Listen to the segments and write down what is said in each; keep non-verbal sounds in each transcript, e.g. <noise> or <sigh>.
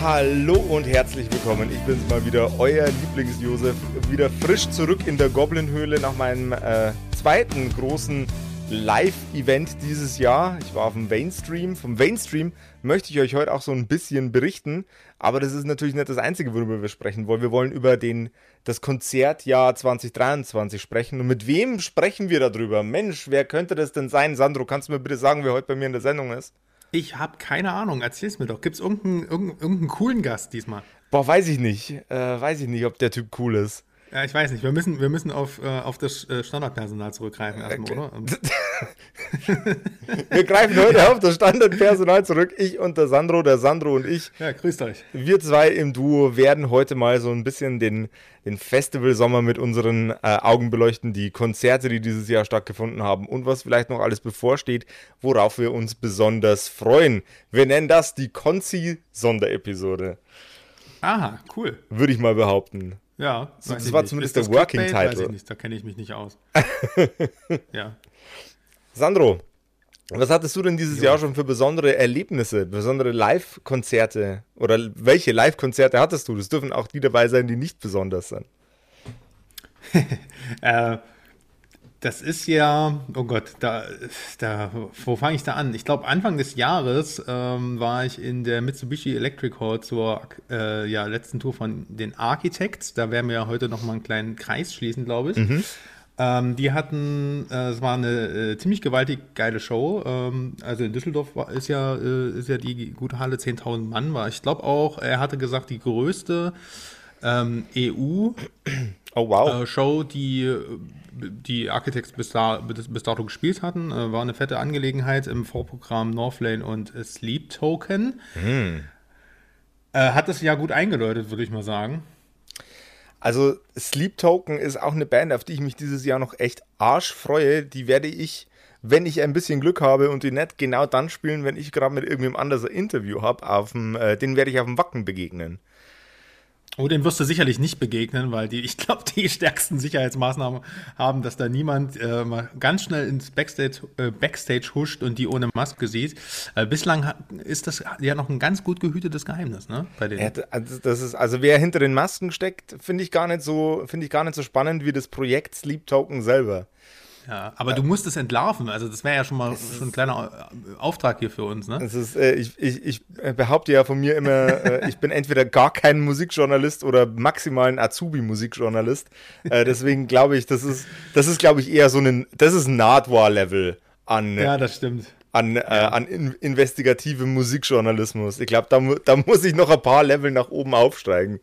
Hallo und herzlich willkommen. Ich bin's mal wieder, euer Lieblings-Josef. Wieder frisch zurück in der Goblin-Höhle nach meinem äh, zweiten großen Live-Event dieses Jahr. Ich war auf dem Mainstream. Vom Mainstream möchte ich euch heute auch so ein bisschen berichten. Aber das ist natürlich nicht das Einzige, worüber wir sprechen wollen. Wir wollen über den, das Konzertjahr 2023 sprechen. Und mit wem sprechen wir darüber? Mensch, wer könnte das denn sein? Sandro, kannst du mir bitte sagen, wer heute bei mir in der Sendung ist? Ich habe keine Ahnung. Erzähl's mir doch. Gibt's irgendeinen, irgendeinen, irgendeinen coolen Gast diesmal? Boah, weiß ich nicht. Äh, weiß ich nicht, ob der Typ cool ist. Ja, ich weiß nicht. Wir müssen, wir müssen auf, äh, auf das äh, Standardpersonal zurückgreifen erstmal, oder? <laughs> <laughs> wir greifen heute auf das Standardpersonal zurück. Ich und der Sandro, der Sandro und ich. Ja, grüßt euch. Wir zwei im Duo werden heute mal so ein bisschen den, den Festivalsommer mit unseren äh, Augen beleuchten, die Konzerte, die dieses Jahr stattgefunden haben und was vielleicht noch alles bevorsteht, worauf wir uns besonders freuen. Wir nennen das die Konzi-Sonderepisode. Aha, cool. Würde ich mal behaupten. Ja, so, das war nicht. zumindest der Working Title. Weiß ich nicht, da kenne ich mich nicht aus. <laughs> ja. Sandro, was hattest du denn dieses ja. Jahr schon für besondere Erlebnisse, besondere Live-Konzerte? Oder welche Live-Konzerte hattest du? Das dürfen auch die dabei sein, die nicht besonders sind. <laughs> äh, das ist ja, oh Gott, da, da wo fange ich da an? Ich glaube, Anfang des Jahres ähm, war ich in der Mitsubishi Electric Hall zur äh, ja, letzten Tour von den Architects. Da werden wir ja heute nochmal einen kleinen Kreis schließen, glaube ich. Mhm. Ähm, die hatten, äh, es war eine äh, ziemlich gewaltig geile Show. Ähm, also in Düsseldorf war, ist, ja, äh, ist ja die gute Halle 10.000 Mann war. Ich glaube auch, er hatte gesagt, die größte ähm, EU oh, wow. Äh, Show, die die Architects bis, da, bis, dato gespielt hatten. Äh, war eine fette Angelegenheit im Vorprogramm Northlane und Sleep Token. Hm. Äh, hat das ja gut eingeläutet, würde ich mal sagen. Also Sleep Token ist auch eine Band, auf die ich mich dieses Jahr noch echt arsch freue. Die werde ich, wenn ich ein bisschen Glück habe und die nicht genau dann spielen, wenn ich gerade mit irgendwem anders ein Interview habe, äh, den werde ich auf dem Wacken begegnen. Oh, dem wirst du sicherlich nicht begegnen, weil die, ich glaube, die stärksten Sicherheitsmaßnahmen haben, dass da niemand äh, mal ganz schnell ins Backstage, äh, Backstage huscht und die ohne Maske sieht. Äh, bislang ist das ja noch ein ganz gut gehütetes Geheimnis, ne? Bei denen. Ja, also das ist, also wer hinter den Masken steckt, finde ich gar nicht so, finde ich gar nicht so spannend wie das Projekt Sleep Token selber. Ja, aber ja. du musst es entlarven. Also das wäre ja schon mal schon ein kleiner Auftrag hier für uns, ne? Es ist, äh, ich, ich, ich behaupte ja von mir immer, äh, ich bin entweder gar kein Musikjournalist oder maximal ein Azubi-Musikjournalist. Äh, deswegen glaube ich, das ist, das ist, glaube ich, eher so ein, das ist ein Nardwar-Level an. Ja, das stimmt. An, äh, an in, investigativem Musikjournalismus. Ich glaube, da, da muss ich noch ein paar Level nach oben aufsteigen.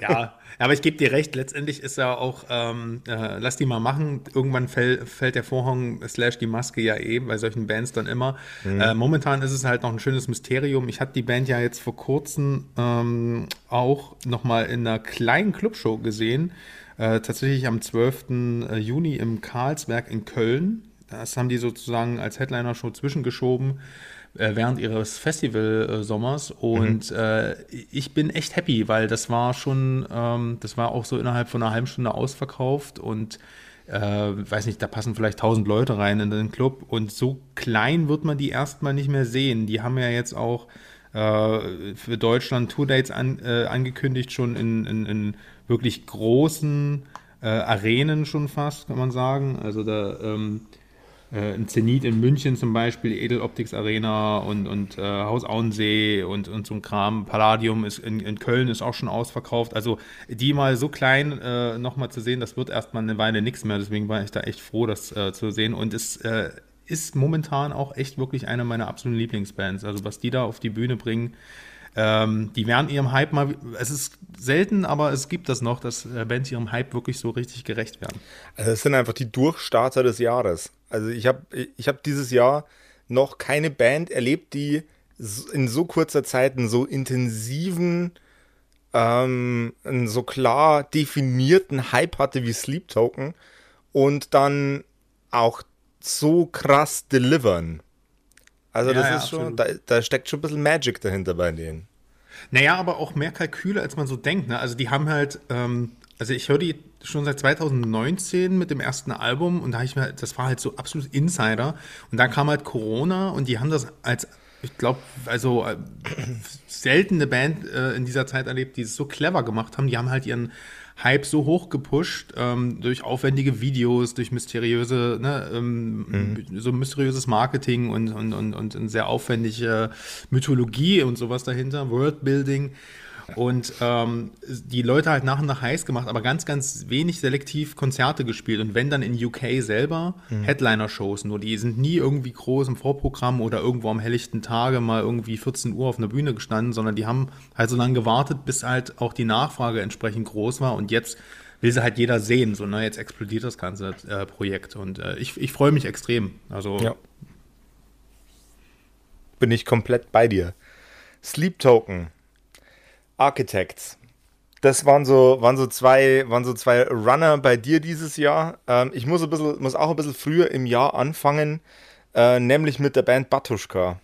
Ja, aber ich gebe dir recht, letztendlich ist ja auch, ähm, äh, lass die mal machen, irgendwann fäll, fällt der Vorhang slash die Maske ja eh bei solchen Bands dann immer. Mhm. Äh, momentan ist es halt noch ein schönes Mysterium. Ich hatte die Band ja jetzt vor kurzem ähm, auch nochmal in einer kleinen Clubshow gesehen, äh, tatsächlich am 12. Äh, Juni im Karlsberg in Köln. Das haben die sozusagen als Headliner-Show zwischengeschoben. Äh, während ihres Festival-Sommers und mhm. äh, ich bin echt happy, weil das war schon, ähm, das war auch so innerhalb von einer halben Stunde ausverkauft und äh, weiß nicht, da passen vielleicht tausend Leute rein in den Club und so klein wird man die erstmal nicht mehr sehen. Die haben ja jetzt auch äh, für Deutschland Tourdates an, äh, angekündigt, schon in, in, in wirklich großen äh, Arenen schon fast, kann man sagen. Also da ähm, äh, ein Zenit in München zum Beispiel, Edeloptics Arena und, und äh, Haus Auensee und, und so ein Kram. Palladium ist in, in Köln ist auch schon ausverkauft. Also die mal so klein äh, nochmal zu sehen, das wird erstmal eine Weile nichts mehr. Deswegen war ich da echt froh, das äh, zu sehen. Und es äh, ist momentan auch echt wirklich eine meiner absoluten Lieblingsbands. Also was die da auf die Bühne bringen, ähm, die werden ihrem Hype mal, es ist selten, aber es gibt das noch, dass äh, Bands ihrem Hype wirklich so richtig gerecht werden. Also es sind einfach die Durchstarter des Jahres. Also ich habe ich hab dieses Jahr noch keine Band erlebt, die in so kurzer Zeit einen so intensiven ähm, einen so klar definierten Hype hatte wie Sleep Token und dann auch so krass delivern. Also das ja, ist schon, da, da, steckt schon ein bisschen Magic dahinter bei denen. Naja, aber auch mehr Kalküle, als man so denkt. Ne? Also die haben halt, ähm, also ich höre die schon seit 2019 mit dem ersten Album und da habe ich mir, das war halt so absolut Insider. Und dann kam halt Corona und die haben das als, ich glaube, also äh, seltene Band äh, in dieser Zeit erlebt, die es so clever gemacht haben. Die haben halt ihren Hype so hoch gepusht ähm, durch aufwendige Videos, durch mysteriöse, ne, ähm, mhm. so mysteriöses Marketing und, und, und, und eine sehr aufwendige Mythologie und sowas dahinter, Worldbuilding und ähm, die Leute halt nach und nach heiß gemacht, aber ganz, ganz wenig selektiv Konzerte gespielt und wenn dann in UK selber mhm. Headliner-Shows, nur die sind nie irgendwie groß im Vorprogramm oder irgendwo am helllichten Tage mal irgendwie 14 Uhr auf einer Bühne gestanden, sondern die haben halt so lange gewartet, bis halt auch die Nachfrage entsprechend groß war und jetzt will sie halt jeder sehen, so ne, jetzt explodiert das ganze äh, Projekt und äh, ich, ich freue mich extrem, also ja. bin ich komplett bei dir. Sleep Token Architects. Das waren so, waren so zwei, waren so zwei Runner bei dir dieses Jahr. Ähm, ich muss, ein bisschen, muss auch ein bisschen früher im Jahr anfangen, äh, nämlich mit der Band Batuschka.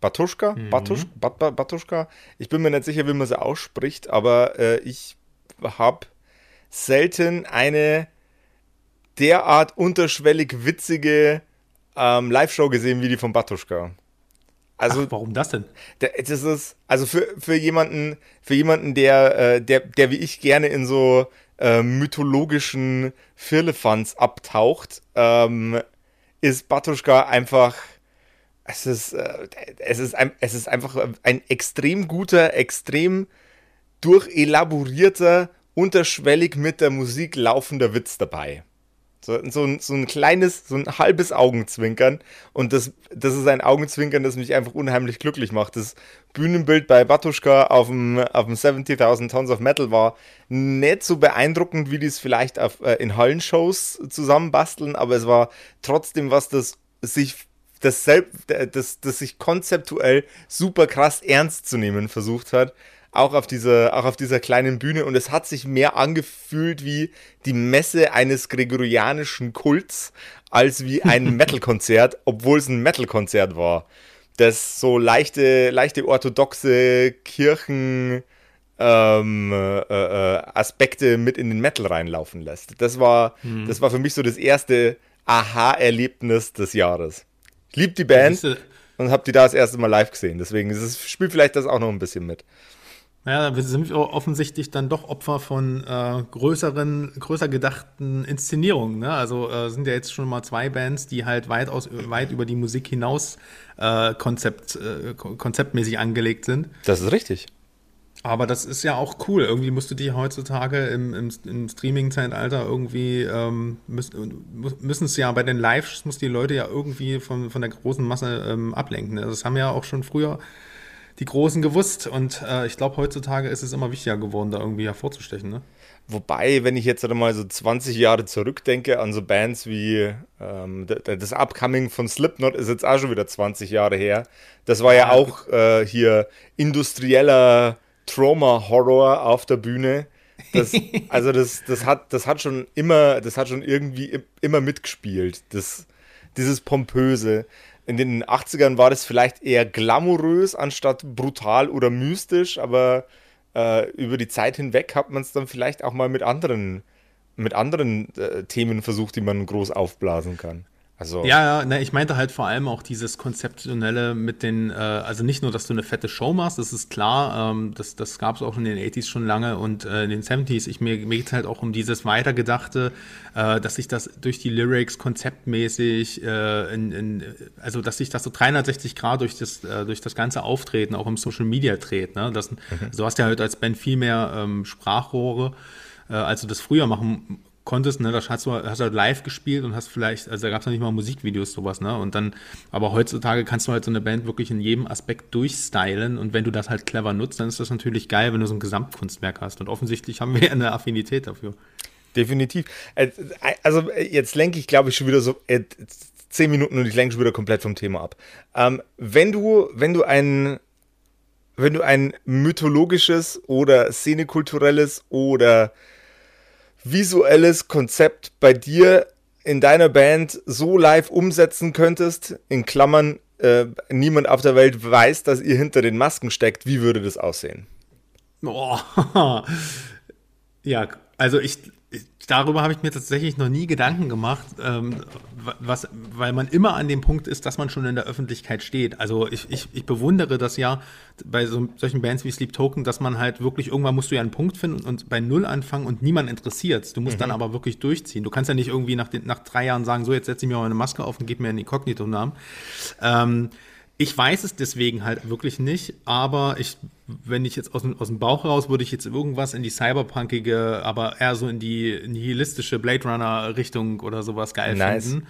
Batuschka? Mhm. Batusch, Bat, Batuschka? Ich bin mir nicht sicher, wie man sie ausspricht, aber äh, ich habe selten eine derart unterschwellig witzige ähm, Live-Show gesehen wie die von Batuschka. Also, Ach, warum das denn? Das ist, also für, für jemanden, für jemanden, der, äh, der, der wie ich gerne in so äh, mythologischen Firlefanz abtaucht, ähm, ist Batuschka einfach, es ist, äh, es ist, ein, es ist einfach ein extrem guter, extrem durchelaborierter, unterschwellig mit der Musik laufender Witz dabei. So, so, ein, so ein kleines, so ein halbes Augenzwinkern. Und das, das ist ein Augenzwinkern, das mich einfach unheimlich glücklich macht. Das Bühnenbild bei Batuschka auf dem, auf dem 70.000 Tons of Metal war nicht so beeindruckend, wie die es vielleicht auf, äh, in Hallenshows zusammenbasteln, aber es war trotzdem was, das sich das, selbst, das, das sich konzeptuell super krass ernst zu nehmen versucht hat auch auf dieser, auch auf dieser kleinen Bühne und es hat sich mehr angefühlt wie die Messe eines gregorianischen Kults als wie ein <laughs> Metal-Konzert, obwohl es ein Metal-Konzert war. Das so leichte, leichte orthodoxe Kirchen ähm, äh, äh, Aspekte mit in den Metal reinlaufen lässt. Das war, hm. das war für mich so das erste Aha-Erlebnis des Jahres. Ich liebe die Band und habe die da das erste Mal live gesehen. Deswegen es spielt vielleicht das auch noch ein bisschen mit. Ja, wir sind offensichtlich dann doch Opfer von äh, größeren, größer gedachten Inszenierungen. Ne? Also äh, sind ja jetzt schon mal zwei Bands, die halt weit, aus, weit über die Musik hinaus äh, Konzept, äh, konzeptmäßig angelegt sind. Das ist richtig. Aber das ist ja auch cool. Irgendwie musst du die heutzutage im, im, im Streaming-Zeitalter irgendwie, ähm, müssen es ja bei den Lives, muss die Leute ja irgendwie von, von der großen Masse ähm, ablenken. Also das haben ja auch schon früher die Großen gewusst. Und äh, ich glaube, heutzutage ist es immer wichtiger geworden, da irgendwie hervorzustechen. Ne? Wobei, wenn ich jetzt mal so 20 Jahre zurückdenke an so Bands wie ähm, das Upcoming von Slipknot ist jetzt auch schon wieder 20 Jahre her. Das war ja auch äh, hier industrieller Trauma-Horror auf der Bühne. Das, <laughs> also das, das, hat, das hat schon immer, das hat schon irgendwie immer mitgespielt. Das, dieses Pompöse in den 80ern war das vielleicht eher glamourös anstatt brutal oder mystisch, aber äh, über die Zeit hinweg hat man es dann vielleicht auch mal mit anderen, mit anderen äh, Themen versucht, die man groß aufblasen kann. Also ja, ja, ne, ich meinte halt vor allem auch dieses Konzeptionelle mit den, äh, also nicht nur, dass du eine fette Show machst, das ist klar, ähm, das, das gab es auch in den 80s schon lange und äh, in den 70s. Ich, mir mir geht es halt auch um dieses Weitergedachte, äh, dass sich das durch die Lyrics konzeptmäßig, äh, in, in, also dass sich das so 360 Grad durch das, äh, durch das ganze Auftreten auch im Social Media dreht. Ne? Das, mhm. also du hast ja halt als Band viel mehr ähm, Sprachrohre äh, als du das früher machen konntest, ne, das hast du, hast halt live gespielt und hast vielleicht, also da gab es ja nicht mal Musikvideos, sowas, ne? Und dann, aber heutzutage kannst du halt so eine Band wirklich in jedem Aspekt durchstylen und wenn du das halt clever nutzt, dann ist das natürlich geil, wenn du so ein Gesamtkunstwerk hast. Und offensichtlich haben wir ja eine Affinität dafür. Definitiv. Äh, also jetzt lenke ich, glaube ich, schon wieder so äh, zehn Minuten und ich lenke schon wieder komplett vom Thema ab. Ähm, wenn du, wenn du ein wenn du ein mythologisches oder szenekulturelles oder visuelles Konzept bei dir in deiner Band so live umsetzen könntest, in Klammern, äh, niemand auf der Welt weiß, dass ihr hinter den Masken steckt, wie würde das aussehen? Oh, <laughs> ja, also ich, darüber habe ich mir tatsächlich noch nie Gedanken gemacht, ähm, was, weil man immer an dem Punkt ist, dass man schon in der Öffentlichkeit steht. Also ich, ich, ich bewundere das ja bei so, solchen Bands wie Sleep Token, dass man halt wirklich, irgendwann musst du ja einen Punkt finden und bei Null anfangen und niemand interessiert. Du musst mhm. dann aber wirklich durchziehen. Du kannst ja nicht irgendwie nach, den, nach drei Jahren sagen, so jetzt setze ich mir mal eine Maske auf und gebe mir einen Inkognito-Namen. Ähm, ich weiß es deswegen halt wirklich nicht, aber ich, wenn ich jetzt aus dem, aus dem Bauch raus, würde ich jetzt irgendwas in die cyberpunkige, aber eher so in die nihilistische Blade Runner Richtung oder sowas geil nice. finden.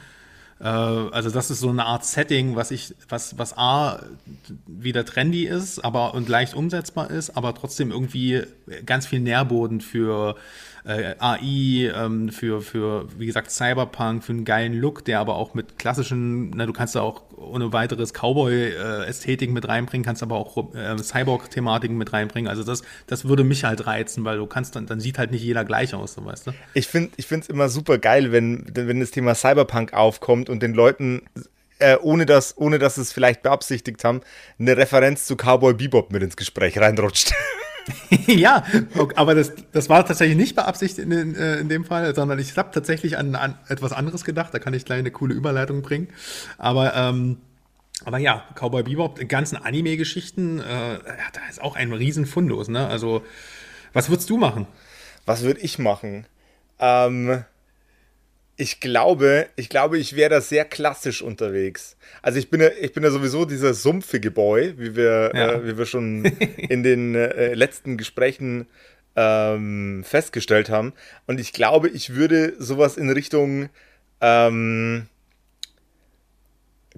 Äh, also das ist so eine Art Setting, was ich, was, was A wieder trendy ist, aber und leicht umsetzbar ist, aber trotzdem irgendwie ganz viel Nährboden für äh, AI, ähm, für, für, wie gesagt, Cyberpunk, für einen geilen Look, der aber auch mit klassischen, na, du kannst da auch ohne weiteres Cowboy-Ästhetik mit reinbringen, kannst aber auch äh, Cyborg-Thematiken mit reinbringen. Also das, das würde mich halt reizen, weil du kannst dann, dann sieht halt nicht jeder gleich aus, so weißt du. Ich finde ich es immer super geil, wenn, wenn das Thema Cyberpunk aufkommt und den Leuten äh, ohne, dass, ohne dass es vielleicht beabsichtigt haben, eine Referenz zu Cowboy Bebop mit ins Gespräch reinrutscht. <laughs> <laughs> ja, aber das, das war tatsächlich nicht beabsichtigt in, äh, in dem Fall, sondern ich habe tatsächlich an, an, etwas anderes gedacht. Da kann ich gleich eine coole Überleitung bringen. Aber, ähm, aber ja, Cowboy Bebop, die ganzen Anime-Geschichten, äh, da ist auch ein Riesenfundus. Ne? Also, was würdest du machen? Was würde ich machen? Ähm, ich glaube, ich glaube, ich wäre da sehr klassisch unterwegs. Also ich bin ja, ich bin ja sowieso dieser sumpfige Boy, wie wir, ja. äh, wie wir schon in den äh, letzten Gesprächen ähm, festgestellt haben. Und ich glaube, ich würde sowas in Richtung ähm,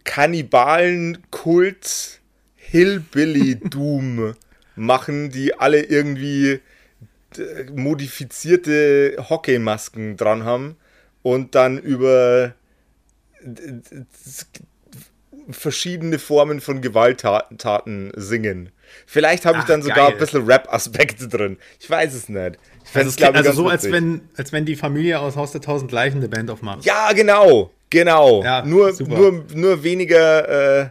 Kannibalen-Kult Hillbilly-Doom <laughs> machen, die alle irgendwie äh, modifizierte Hockeymasken dran haben und dann über verschiedene Formen von Gewalttaten singen. Vielleicht habe ich dann sogar geil. ein bisschen Rap-Aspekte drin. Ich weiß es nicht. Ich also, es, also so, als wenn, als wenn die Familie aus Haus der Tausend Leichen eine Band aufmacht. Ja, genau. Genau. Ja, nur, nur, nur weniger äh,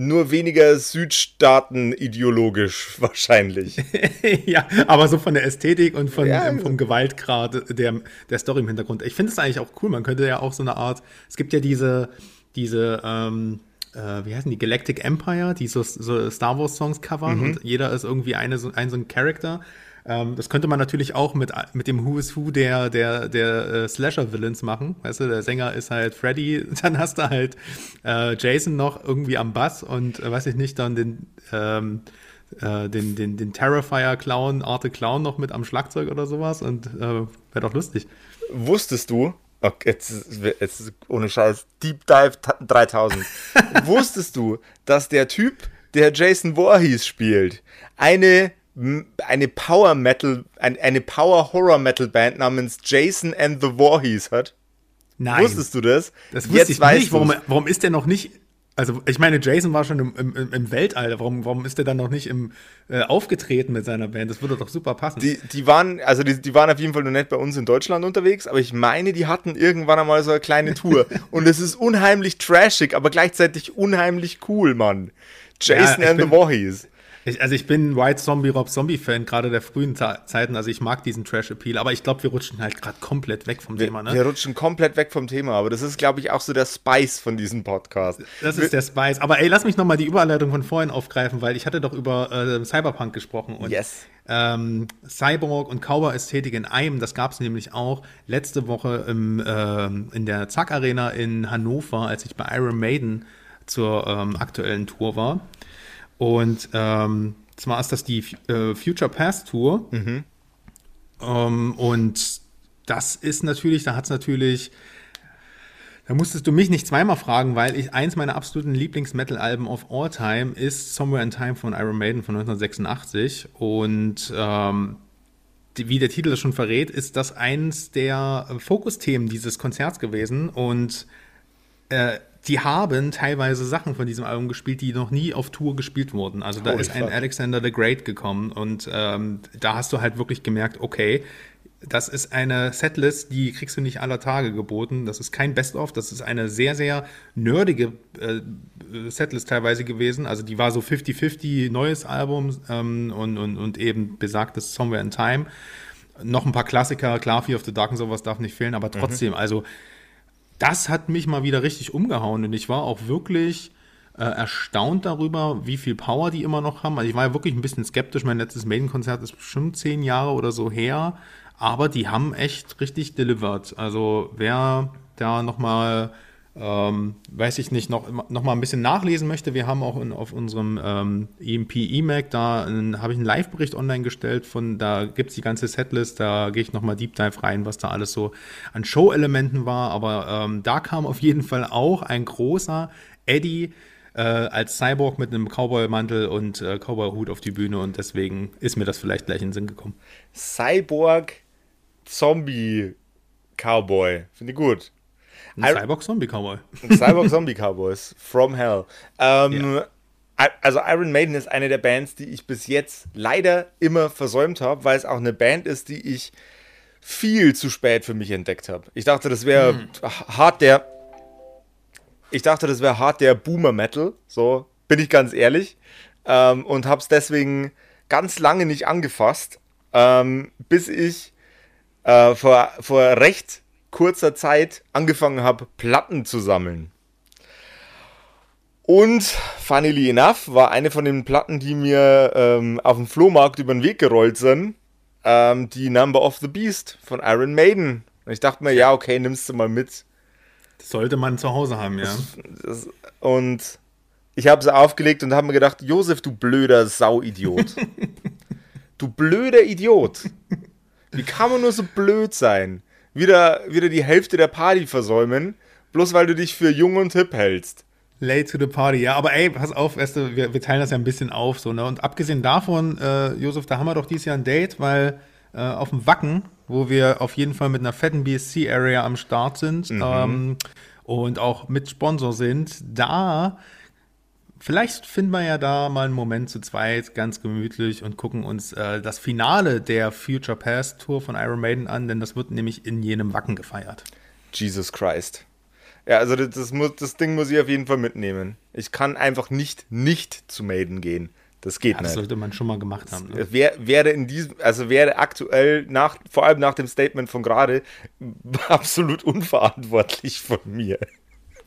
nur weniger Südstaaten ideologisch <laughs> wahrscheinlich. <laughs> ja, aber so von der Ästhetik und von, ja, ähm, vom Gewaltgrad der, der Story im Hintergrund. Ich finde es eigentlich auch cool. Man könnte ja auch so eine Art, es gibt ja diese, diese, ähm, äh, wie heißen die, Galactic Empire, die so, so Star Wars Songs covern mhm. und jeder ist irgendwie eine, so, ein so ein Charakter. Ähm, das könnte man natürlich auch mit, mit dem Who is Who der, der, der äh, Slasher-Villains machen. Weißt du, der Sänger ist halt Freddy, <laughs> dann hast du halt äh, Jason noch irgendwie am Bass und äh, weiß ich nicht, dann den, ähm, äh, den, den, den Terrifier-Clown, Arte Clown noch mit am Schlagzeug oder sowas und äh, wäre doch lustig. Wusstest du, Okay, jetzt, jetzt ohne Scheiß, Deep Dive 3000. <laughs> Wusstest du, dass der Typ, der Jason Voorhees spielt, eine eine Power Metal, eine Power Horror Metal Band namens Jason and the Voorhees hat? Nein. Wusstest du das? Das wusste Jetzt ich nicht. Warum, warum ist der noch nicht also ich meine, Jason war schon im, im, im Weltall. Warum, warum ist der dann noch nicht im, äh, aufgetreten mit seiner Band? Das würde doch super passen. Die, die waren, also die, die waren auf jeden Fall noch nicht bei uns in Deutschland unterwegs, aber ich meine, die hatten irgendwann einmal so eine kleine Tour. <laughs> Und es ist unheimlich trashig, aber gleichzeitig unheimlich cool, Mann. Jason ja, and bin, the Voorhees. Ich, also ich bin White Zombie Rob Zombie Fan, gerade der frühen Zeiten. Also ich mag diesen Trash-Appeal, aber ich glaube, wir rutschen halt gerade komplett weg vom wir, Thema. Ne? Wir rutschen komplett weg vom Thema, aber das ist, glaube ich, auch so der Spice von diesem Podcast. Das ist der Spice. Aber ey, lass mich nochmal die Überleitung von vorhin aufgreifen, weil ich hatte doch über äh, Cyberpunk gesprochen. Und, yes. Ähm, Cyborg und Cowboy-Ästhetik in einem, das gab es nämlich auch letzte Woche im, äh, in der Zack Arena in Hannover, als ich bei Iron Maiden zur ähm, aktuellen Tour war. Und ähm, zwar ist das die äh, Future Past Tour. Mhm. Ähm, und das ist natürlich, da hat es natürlich, da musstest du mich nicht zweimal fragen, weil ich eins meiner absoluten Lieblings-Metal-Alben of all time ist Somewhere in Time von Iron Maiden von 1986. Und ähm, wie der Titel das schon verrät, ist das eins der Fokusthemen dieses Konzerts gewesen. Und äh, die haben teilweise Sachen von diesem Album gespielt, die noch nie auf Tour gespielt wurden. Also da Holy ist ein fuck. Alexander the Great gekommen und ähm, da hast du halt wirklich gemerkt, okay, das ist eine Setlist, die kriegst du nicht aller Tage geboten. Das ist kein Best-of, das ist eine sehr, sehr nerdige äh, Setlist teilweise gewesen. Also die war so 50-50 neues Album ähm, und, und, und eben besagtes Somewhere in Time. Noch ein paar Klassiker, klar, Fear of the Dark und sowas darf nicht fehlen, aber trotzdem, also das hat mich mal wieder richtig umgehauen und ich war auch wirklich äh, erstaunt darüber, wie viel Power die immer noch haben. Also ich war ja wirklich ein bisschen skeptisch. Mein letztes Maiden-Konzert ist bestimmt zehn Jahre oder so her, aber die haben echt richtig delivered. Also wer da noch mal ähm, weiß ich nicht, noch, noch mal ein bisschen nachlesen möchte, wir haben auch in, auf unserem ähm, EMP EMAC, da habe ich einen Live-Bericht online gestellt, von da gibt es die ganze Setlist, da gehe ich noch mal Deep Dive rein, was da alles so an Show-Elementen war, aber ähm, da kam auf jeden Fall auch ein großer Eddie äh, als Cyborg mit einem Cowboy-Mantel und äh, Cowboy-Hut auf die Bühne und deswegen ist mir das vielleicht gleich in den Sinn gekommen. Cyborg Zombie Cowboy. Finde ich gut. Ein I- Cyborg-Zombie-Cowboy. Cyborg Zombie Cowboys from Hell. Ähm, I- Also Iron Maiden ist eine der Bands, die ich bis jetzt leider immer versäumt habe, weil es auch eine Band ist, die ich viel zu spät für mich entdeckt habe. Ich dachte, das wäre hart der. Ich dachte, das wäre hart der Boomer Metal. So bin ich ganz ehrlich. Ähm, und habe es deswegen ganz lange nicht angefasst, ähm, bis ich äh, vor, vor recht kurzer Zeit angefangen habe, Platten zu sammeln. Und funnily enough war eine von den Platten, die mir ähm, auf dem Flohmarkt über den Weg gerollt sind, ähm, die Number of the Beast von Iron Maiden. Und ich dachte mir, ja, okay, nimmst du mal mit. Das sollte man zu Hause haben, ja. Das, und ich habe sie aufgelegt und habe mir gedacht, Josef, du blöder Sauidiot. <laughs> du blöder Idiot. Wie kann man nur so blöd sein? Wieder, wieder die Hälfte der Party versäumen, bloß weil du dich für jung und hip hältst. Late to the party, ja, aber ey, pass auf, weißt du, wir, wir teilen das ja ein bisschen auf, so, ne? Und abgesehen davon, äh, Josef, da haben wir doch dieses Jahr ein Date, weil äh, auf dem Wacken, wo wir auf jeden Fall mit einer fetten BSC-Area am Start sind ähm, und auch mit Sponsor sind, da vielleicht finden wir ja da mal einen Moment zu zweit ganz gemütlich und gucken uns äh, das Finale der Future Past Tour von Iron Maiden an, denn das wird nämlich in jenem Wacken gefeiert. Jesus Christ. Ja, also das, das, muss, das Ding muss ich auf jeden Fall mitnehmen. Ich kann einfach nicht nicht zu Maiden gehen. Das geht Ja, das nicht. sollte man schon mal gemacht haben. Ne? Wär, wäre in diesem, also wäre aktuell nach, vor allem nach dem Statement von gerade, <laughs> absolut unverantwortlich von mir.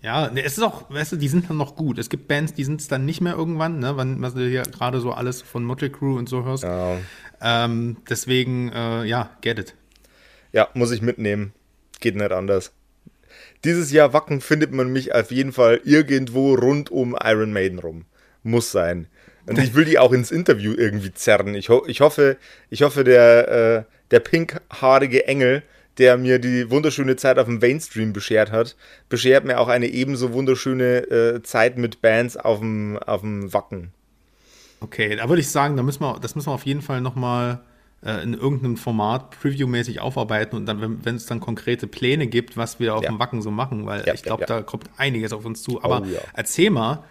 Ja, es ist auch, weißt du, die sind dann noch gut. Es gibt Bands, die sind es dann nicht mehr irgendwann, ne, wenn was du hier gerade so alles von Motley Crue und so hörst. Ja, Ähm, deswegen, äh, ja, get it. ja, muss ich mitnehmen. Geht nicht anders. Dieses Jahr Wacken findet man mich auf jeden Fall irgendwo rund um Iron Maiden rum. Muss sein. Und ich will die auch ins Interview irgendwie zerren. Ich, ho ich hoffe, ich hoffe, der, äh, der pinkhaarige Engel, der mir die wunderschöne Zeit auf dem Mainstream beschert hat, beschert mir auch eine ebenso wunderschöne äh, Zeit mit Bands auf dem, auf dem Wacken. Okay, da würde ich sagen, da müssen wir, das müssen wir auf jeden Fall nochmal äh, in irgendeinem Format Preview-mäßig aufarbeiten und dann, wenn es dann konkrete Pläne gibt, was wir auf Ja. dem Wacken so machen, weil Ja, ich glaube, ja, da kommt einiges auf uns zu. Aber Oh, erzähl mal,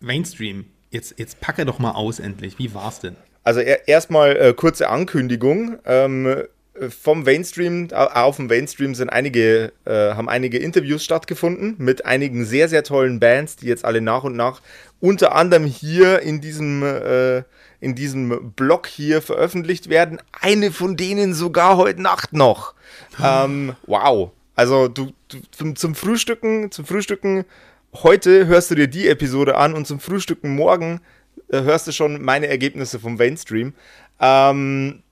Mainstream, jetzt, jetzt packe doch mal aus endlich. Wie war's denn? Also er, erstmal äh, kurze Ankündigung. Ähm, äh, vom Mainstream, au- auf dem Mainstream sind einige, äh, haben einige Interviews stattgefunden mit einigen sehr, sehr tollen Bands, die jetzt alle nach und nach unter anderem hier in diesem, äh, in diesem Blog hier veröffentlicht werden. Eine von denen sogar heute Nacht noch. Ähm, wow. Also du, du zum, zum Frühstücken, zum Frühstücken, heute hörst du dir die Episode an und zum Frühstücken morgen äh, hörst du schon meine Ergebnisse vom Mainstream. Ähm,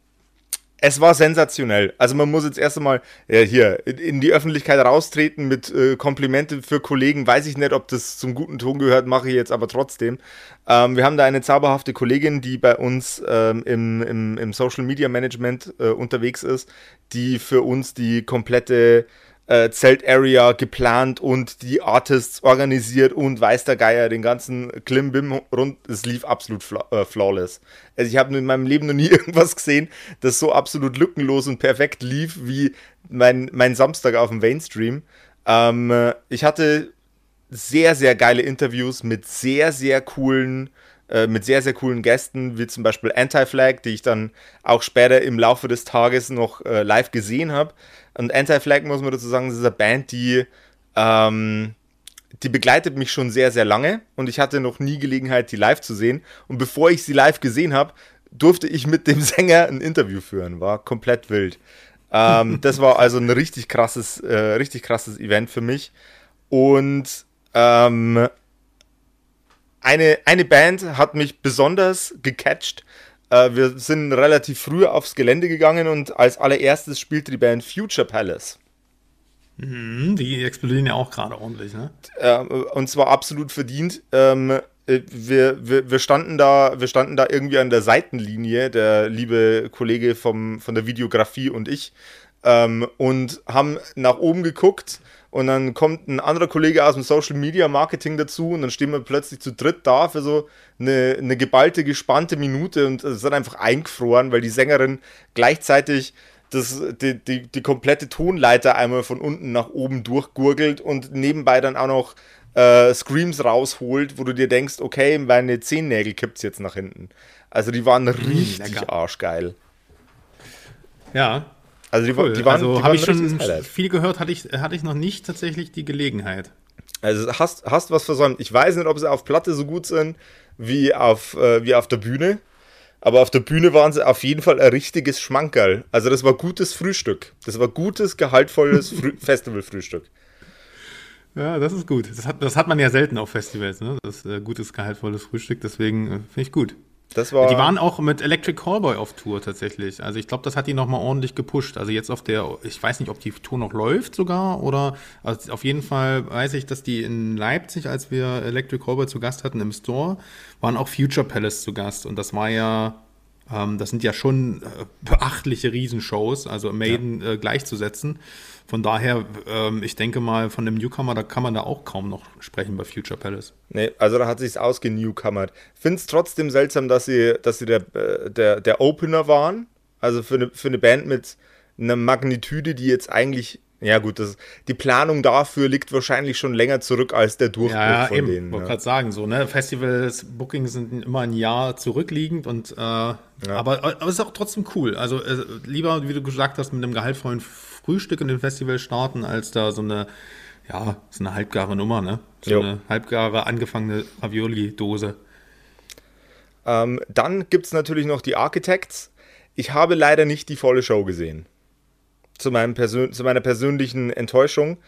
es war sensationell. Also man muss jetzt erst einmal ja, hier in, in die Öffentlichkeit raustreten mit äh, Komplimente für Kollegen. Weiß ich nicht, ob das zum guten Ton gehört, mache ich jetzt aber trotzdem. Ähm, wir haben da eine zauberhafte Kollegin, die bei uns ähm, im, im, im Social Media Management äh, unterwegs ist, die für uns die komplette äh, Zelt-Area geplant und die Artists organisiert und weiß der Geier den ganzen Klimbim rund. Es lief absolut fla äh, flawless. Also ich habe in meinem Leben noch nie <laughs> irgendwas gesehen, das so absolut lückenlos und perfekt lief wie mein, mein Samstag auf dem Mainstream. Ähm, äh, ich hatte sehr, sehr geile Interviews mit sehr, sehr coolen, äh, mit sehr, sehr coolen Gästen, wie zum Beispiel Anti-Flag, die ich dann auch später im Laufe des Tages noch äh, live gesehen habe. Und Anti-Flag, muss man dazu sagen, ist eine Band, die, ähm, die begleitet mich schon sehr, sehr lange und ich hatte noch nie Gelegenheit, die live zu sehen. Und bevor ich sie live gesehen habe, durfte ich mit dem <laughs> Sänger ein Interview führen. War komplett wild. Ähm, das war also ein richtig krasses, äh, richtig krasses Event für mich. Und ähm, eine, eine Band hat mich besonders gecatcht. Äh, wir sind relativ früh aufs Gelände gegangen und als allererstes spielte die Band Future Palace. Mhm, die explodieren ja auch gerade ordentlich, ne? Äh, und zwar absolut verdient. Ähm, äh, wir, wir, wir, standen da, wir standen da irgendwie an der Seitenlinie, der liebe Kollege vom, von der Videografie und ich, ähm, und haben nach oben geguckt und dann kommt ein anderer Kollege aus dem Social Media Marketing dazu und dann stehen wir plötzlich zu dritt da für so eine, eine geballte, gespannte Minute und es hat einfach eingefroren, weil die Sängerin gleichzeitig das, die, die, die komplette Tonleiter einmal von unten nach oben durchgurgelt und nebenbei dann auch noch äh, Screams rausholt, wo du dir denkst, okay, meine Zehennägel kippt jetzt nach hinten. Also die waren richtig Lecker. arschgeil. Ja, also die, cool. die waren, also habe ich schon viel gehört, hatte ich, hatte ich noch nicht tatsächlich die Gelegenheit. Also hast, hast was versäumt. Ich weiß nicht, ob sie auf Platte so gut sind wie auf, äh, wie auf der Bühne. Aber auf der Bühne waren sie auf jeden Fall ein richtiges Schmankerl. Also das war gutes Frühstück. Das war gutes, gehaltvolles <laughs> Früh Festivalfrühstück. Ja, das ist gut. Das hat, das hat man ja selten auf Festivals, ne? Das äh, gutes, gehaltvolles Frühstück. Deswegen äh, finde ich gut. Das war die waren auch mit Electric Callboy auf Tour tatsächlich. Also ich glaube, das hat die nochmal ordentlich gepusht. Also jetzt auf der, ich weiß nicht, ob die Tour noch läuft sogar oder also auf jeden Fall weiß ich, dass die in Leipzig, als wir Electric Callboy zu Gast hatten im Store, waren auch Future Palace zu Gast. Und das war ja, ähm, das sind ja schon äh, beachtliche Riesenshows, also Maiden ja. äh, gleichzusetzen. Von daher, ähm, ich denke mal, von dem Newcomer, da kann man da auch kaum noch sprechen bei Future Palace. Nee, also da hat sich's ausgenewcomert. Finde es trotzdem seltsam, dass sie, dass sie der, äh, der, der Opener waren. Also für eine, für eine Band mit einer Magnitude, die jetzt eigentlich ja, gut, das, die Planung dafür liegt wahrscheinlich schon länger zurück als der Durchbruch ja, von eben. denen. Ich wollte ja. gerade sagen, so, ne? Festivals, Bookings sind immer ein Jahr zurückliegend und äh, ja. aber, aber es ist auch trotzdem cool. Also äh, lieber, wie du gesagt hast, mit einem gehaltvollen Frühstück in den Festival starten, als da so eine, ja, so eine halbgare Nummer, ne? So jo. eine halbgare angefangene Ravioli-Dose. Ähm, dann gibt es natürlich noch die Architects. Ich habe leider nicht die volle Show gesehen. Zu, meinem Persön zu meiner persönlichen Enttäuschung,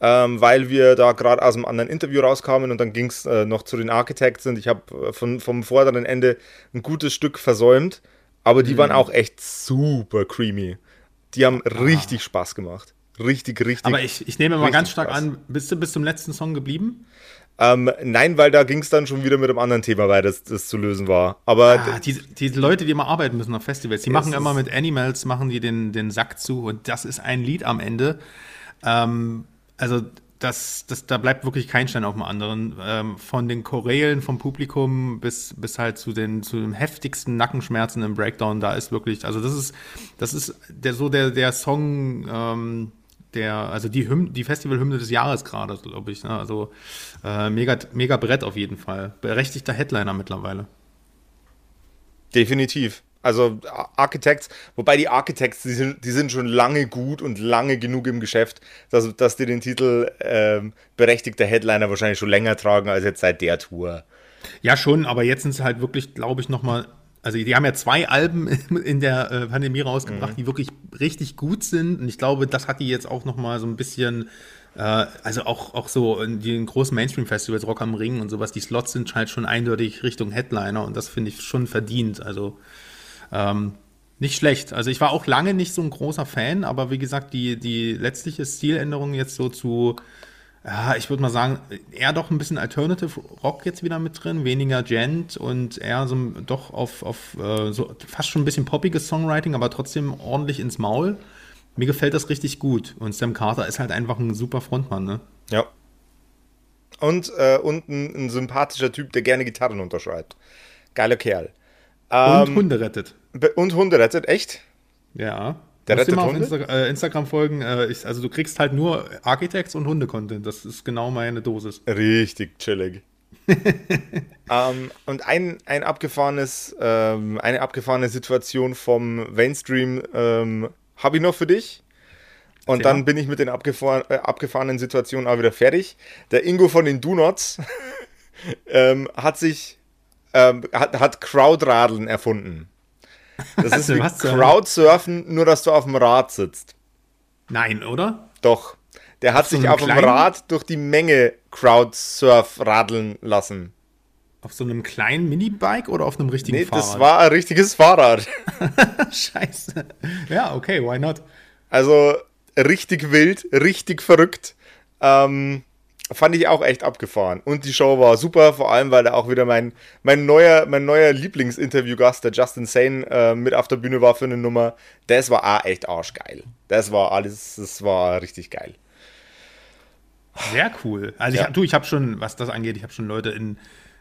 ähm, weil wir da gerade aus einem anderen Interview rauskamen und dann ging es äh, noch zu den Architects und ich habe äh, vom vorderen Ende ein gutes Stück versäumt. Aber die mhm. waren auch echt super creamy. Die haben ah. richtig Spaß gemacht. Richtig, richtig. Aber ich, ich nehme mal ganz stark Spaß. an, bist du bis zum letzten Song geblieben? Ähm, nein, weil da ging es dann schon wieder mit einem anderen Thema weiter, das, das zu lösen war. Aber ah, die, die Leute, die immer arbeiten müssen auf Festivals, die machen immer mit Animals, machen die den, den Sack zu und das ist ein Lied am Ende. Ähm, also das, das, da bleibt wirklich kein Stein auf dem anderen. Ähm, von den Chorälen vom Publikum bis, bis halt zu den, zu den heftigsten Nackenschmerzen im Breakdown, da ist wirklich, also das ist, das ist der, so der, der Song, ähm, der, also die, Hymn, die Festivalhymne des Jahres gerade, glaube ich. Ne? Also äh, mega, mega Brett auf jeden Fall. Berechtigter Headliner mittlerweile. Definitiv. Also Architects, wobei die Architects, die sind, die sind schon lange gut und lange genug im Geschäft, dass, dass die den Titel ähm, berechtigter Headliner wahrscheinlich schon länger tragen als jetzt seit der Tour. Ja, schon, aber jetzt sind sie halt wirklich, glaube ich, nochmal. Also, die haben ja zwei Alben <laughs> in der äh, Pandemie rausgebracht, mhm. die wirklich richtig gut sind. Und ich glaube, das hat die jetzt auch nochmal so ein bisschen äh, also auch, auch so in den großen Mainstream-Festivals, Rock am Ring und sowas, die Slots sind halt schon eindeutig Richtung Headliner und das finde ich schon verdient. Also ähm, nicht schlecht. Also ich war auch lange nicht so ein großer Fan, aber wie gesagt, die, die letztliche Stiländerung jetzt so zu, ich würde mal sagen, eher doch ein bisschen Alternative Rock jetzt wieder mit drin, weniger Gent und eher so doch auf, auf äh, so fast schon ein bisschen poppiges Songwriting, aber trotzdem ordentlich ins Maul. Mir gefällt das richtig gut. Und Sam Carter ist halt einfach ein super Frontmann, ne? Ja. Und, äh, und ein, ein sympathischer Typ, der gerne Gitarren unterschreibt. Geiler Kerl. Ähm, und Hunde rettet. Und Hunde rettet, echt? Ja. Der Musst rettet Hunde? Insta äh, Instagram folgen. Äh, ich, also du kriegst halt nur Architects und Hunde-Content. Das ist genau meine Dosis. Richtig chillig. <laughs> ähm, und ein, ein abgefahrenes, ähm, eine abgefahrene Situation vom Mainstream ähm, habe ich noch für dich. Und dann bin ich mit den abgefahren, äh, abgefahrenen Situationen auch wieder fertig. Der Ingo von den Donuts <laughs> ähm, hat sich ähm, hat, hat Crowdradeln erfunden. Das ist <laughs> wie? Crowdsurfen, nur dass du auf dem Rad sitzt. Nein, oder? Doch. Der hat so sich einem auf dem Rad durch die Menge Crowdsurf radeln lassen. Auf so einem kleinen Minibike oder auf einem richtigen Nee, Fahrrad? das war ein richtiges Fahrrad. <laughs> <laughs> Scheiße. Ja, okay, why not? Also richtig wild, richtig verrückt. Ähm, fand ich auch echt abgefahren. Und die Show war super, vor allem, weil da auch wieder mein, mein neuer, mein neuer Lieblingsinterviewgast, der Justin Sane, äh, mit auf der Bühne war für eine Nummer. Das war auch echt arschgeil. Das war alles, das war richtig geil. Sehr cool. Also Ja. ich, du, ich habe schon, was das angeht, ich habe schon Leute in,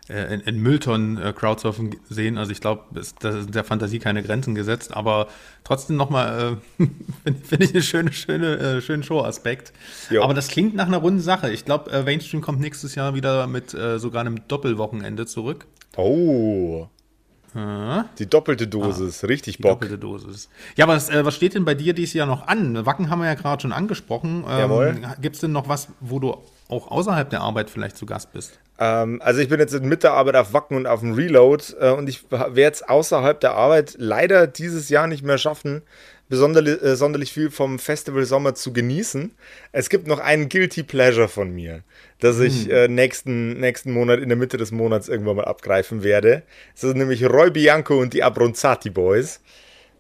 äh, in, in Mülltonnen äh, Crowdsurfen gesehen. Also ich glaube, da sind der Fantasie keine Grenzen gesetzt. Aber trotzdem nochmal, äh, <laughs> finde find ich eine schöne, schöne, äh, schönen Show-Aspekt. Aber das klingt nach einer runden Sache. Ich glaube, äh, Mainstream kommt nächstes Jahr wieder mit äh, sogar einem Doppelwochenende zurück. Oh, Äh, die doppelte Dosis, richtig die Bock. doppelte Dosis. Ja, was, äh, was steht denn bei dir dieses Jahr noch an? Wacken haben wir ja gerade schon angesprochen. Jawohl. Ähm, Gibt es denn noch was, wo du auch außerhalb der Arbeit vielleicht zu Gast bist? Ähm, also ich bin jetzt mit der Arbeit auf Wacken und auf dem Reload äh, und ich werde es außerhalb der Arbeit leider dieses Jahr nicht mehr schaffen, besonderlich, äh, sonderlich viel vom Festival Sommer zu genießen. Es gibt noch einen Guilty Pleasure von mir, das ich äh, nächsten, nächsten Monat, in der Mitte des Monats irgendwann mal abgreifen werde. Das ist nämlich Roy Bianco und die Abronzati Boys.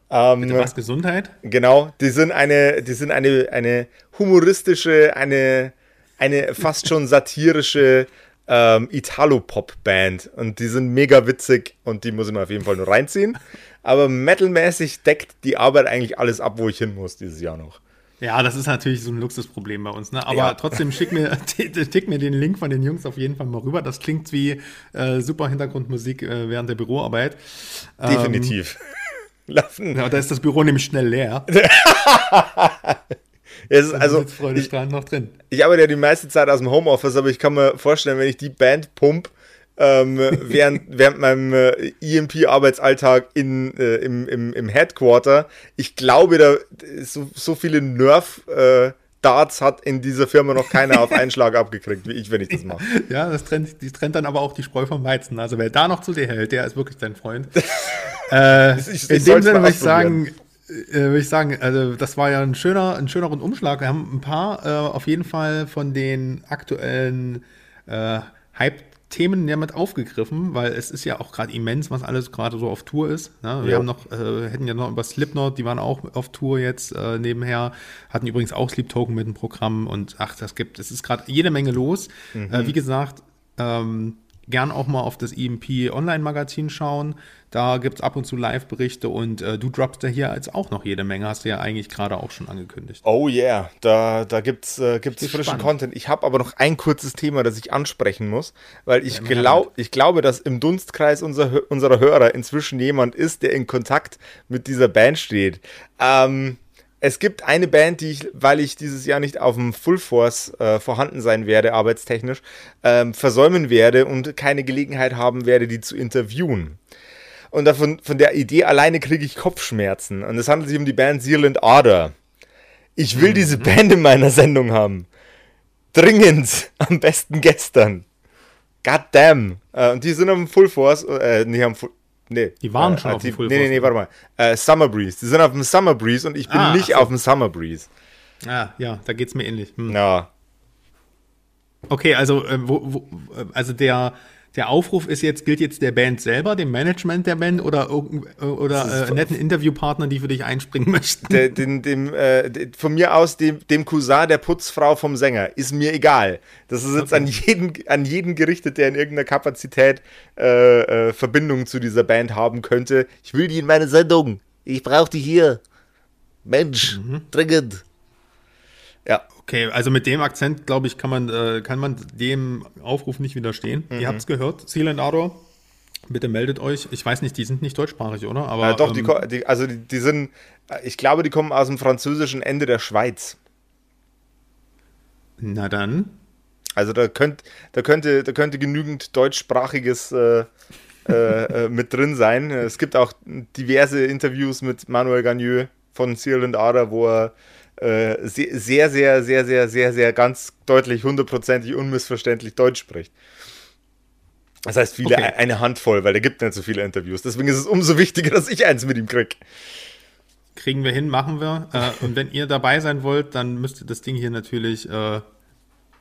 Ähm, Was, Gesundheit? Genau, die sind eine, die sind eine, eine humoristische, eine, eine fast schon satirische ähm, Italo-Pop-Band. Und die sind mega witzig und die muss ich mir auf jeden Fall nur reinziehen. Aber metalmäßig deckt die Arbeit eigentlich alles ab, wo ich hin muss dieses Jahr noch. Ja, das ist natürlich so ein Luxusproblem bei uns, ne? Aber Ja. trotzdem schick mir, <laughs> tick mir den Link von den Jungs auf jeden Fall mal rüber. Das klingt wie äh, super Hintergrundmusik äh, während der Büroarbeit. Ähm, Definitiv. <laughs> Lassen. ja, da ist das Büro nämlich schnell leer. <laughs> Ist, also, sitzt Freude ich, noch drin. ich arbeite ja die meiste Zeit aus dem Homeoffice, aber ich kann mir vorstellen, wenn ich die Band pump, ähm, <laughs> während, während meinem äh, EMP-Arbeitsalltag in, äh, im, im, im Headquarter, ich glaube, da so, so viele Nerf-Darts hat in dieser Firma noch keiner auf einen Schlag abgekriegt, wie ich, wenn ich das <laughs> mache. Ja, das trennt, die trennt dann aber auch die Spreu vom Weizen. Also wer da noch zu dir hält, der ist wirklich dein Freund. <laughs> äh, Ich- ich in dem Sinne würde ich sagen, äh, würde ich sagen, also das war ja ein schöner, ein schöner Rundumschlag. Wir haben ein paar äh, auf jeden Fall von den aktuellen äh, Hype-Themen ja mit aufgegriffen, weil es ist ja auch gerade immens, was alles gerade so auf Tour ist. Ne? Wir Ja. haben noch, äh, hätten ja noch über Slipknot, die waren auch auf Tour jetzt äh, nebenher, hatten übrigens auch Sleep Token mit dem Programm und ach, das gibt, es ist gerade jede Menge los. Äh, wie gesagt, ähm, gern auch mal auf das EMP Online-Magazin schauen. Da gibt es ab und zu Live-Berichte und äh, du droppst ja hier jetzt auch noch jede Menge, hast du ja eigentlich gerade auch schon angekündigt. Oh yeah, da, da gibt's, äh, gibt's frischen gespannt. Content. Ich habe aber noch ein kurzes Thema, das ich ansprechen muss, weil ich, immer glaub, ich glaube, dass im Dunstkreis unser, unserer Hörer inzwischen jemand ist, der in Kontakt mit dieser Band steht. Ähm, es gibt eine Band, die ich, weil ich dieses Jahr nicht auf dem Full Force äh, vorhanden sein werde, arbeitstechnisch, ähm, versäumen werde und keine Gelegenheit haben werde, die zu interviewen. Und davon, von der Idee alleine kriege ich Kopfschmerzen. Und es handelt sich um die Band Zealand Order. Ich will diese Band in meiner Sendung haben. Dringend. Am besten gestern. God damn. Äh, und die sind am Full Force. Äh, nee, am Full. Nee. Die waren äh, schon auf dem Full nee. Nee, nee, warte mal. Äh, Summer Breeze. Die sind auf dem Summer Breeze und ich bin Ah, nicht so. auf dem Summer Breeze. Ah, ja, da geht es mir ähnlich. Hm. Ja. Okay, also, äh, wo, wo, also der, der Aufruf ist jetzt, gilt jetzt der Band selber, dem Management der Band oder, äh, oder äh, netten Interviewpartnern, die für dich einspringen möchten? Der, den, dem, äh, von mir aus dem, dem Cousin der Putzfrau vom Sänger. Ist mir egal. Das ist jetzt an, jeden, an jeden gerichtet, der in irgendeiner Kapazität äh, äh, Verbindung zu dieser Band haben könnte. Ich will die in meine Sendung. Ich brauche die hier. Mensch, dringend. Ja, Okay, also mit dem Akzent, glaube ich, kann man, äh, kann man dem Aufruf nicht widerstehen. Ihr habt es gehört, Seal and Ardor. Bitte meldet euch. Ich weiß nicht, die sind nicht deutschsprachig, oder? Aber, äh, doch, ähm, die, die, also die, die, sind, ich glaube, die kommen aus dem französischen Ende der Schweiz. Na dann. Also da, könnt, da, könnte, da könnte genügend deutschsprachiges äh, äh, äh mit drin sein. Es gibt auch diverse Interviews mit Manuel Gagneux von Seal and Ader, wo er äh, sehr, sehr, sehr, sehr, sehr, sehr, ganz deutlich, hundertprozentig, unmissverständlich Deutsch spricht. Das heißt, viele okay. eine Handvoll, weil er gibt nicht so viele Interviews. Deswegen ist es umso wichtiger, dass ich eins mit ihm kriege. Kriegen wir hin, machen wir. Äh, und wenn ihr dabei sein wollt, dann müsst ihr das Ding hier natürlich äh,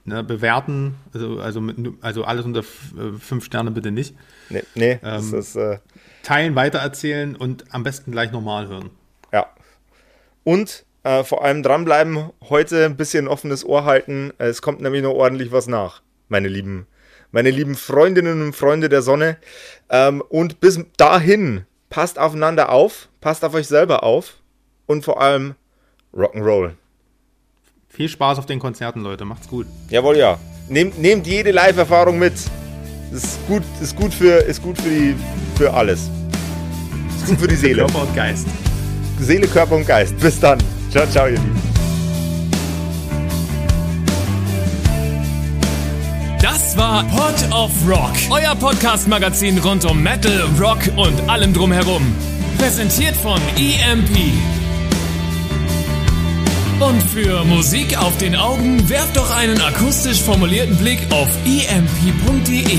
ne, bewerten. Also, also, mit, also alles unter äh, fünf Sterne bitte nicht. Nee, nee ähm, ist, äh, teilen, weitererzählen und am besten gleich nochmal hören. Ja. Und äh, vor allem dranbleiben, heute ein bisschen offenes Ohr halten. Es kommt nämlich noch ordentlich was nach, meine lieben, meine lieben Freundinnen und Freunde der Sonne. Ähm, und bis dahin, passt aufeinander auf, passt auf euch selber auf und vor allem Rock'n'Roll. Viel Spaß auf den Konzerten, Leute. Macht's gut. Jawohl, ja. Nehmt, nehmt jede Live-Erfahrung mit. Ist gut, ist gut für, ist gut für die, für alles. Ist gut für die <laughs> Seele. Körper und Geist. Seele, Körper und Geist. Bis dann. Ciao, ciao, ihr Lieben. Das war Pod of Rock, euer Podcast-Magazin rund um Metal, Rock und allem drumherum. Präsentiert von EMP. Und für Musik auf den Augen werft doch einen akustisch formulierten Blick auf emp.de.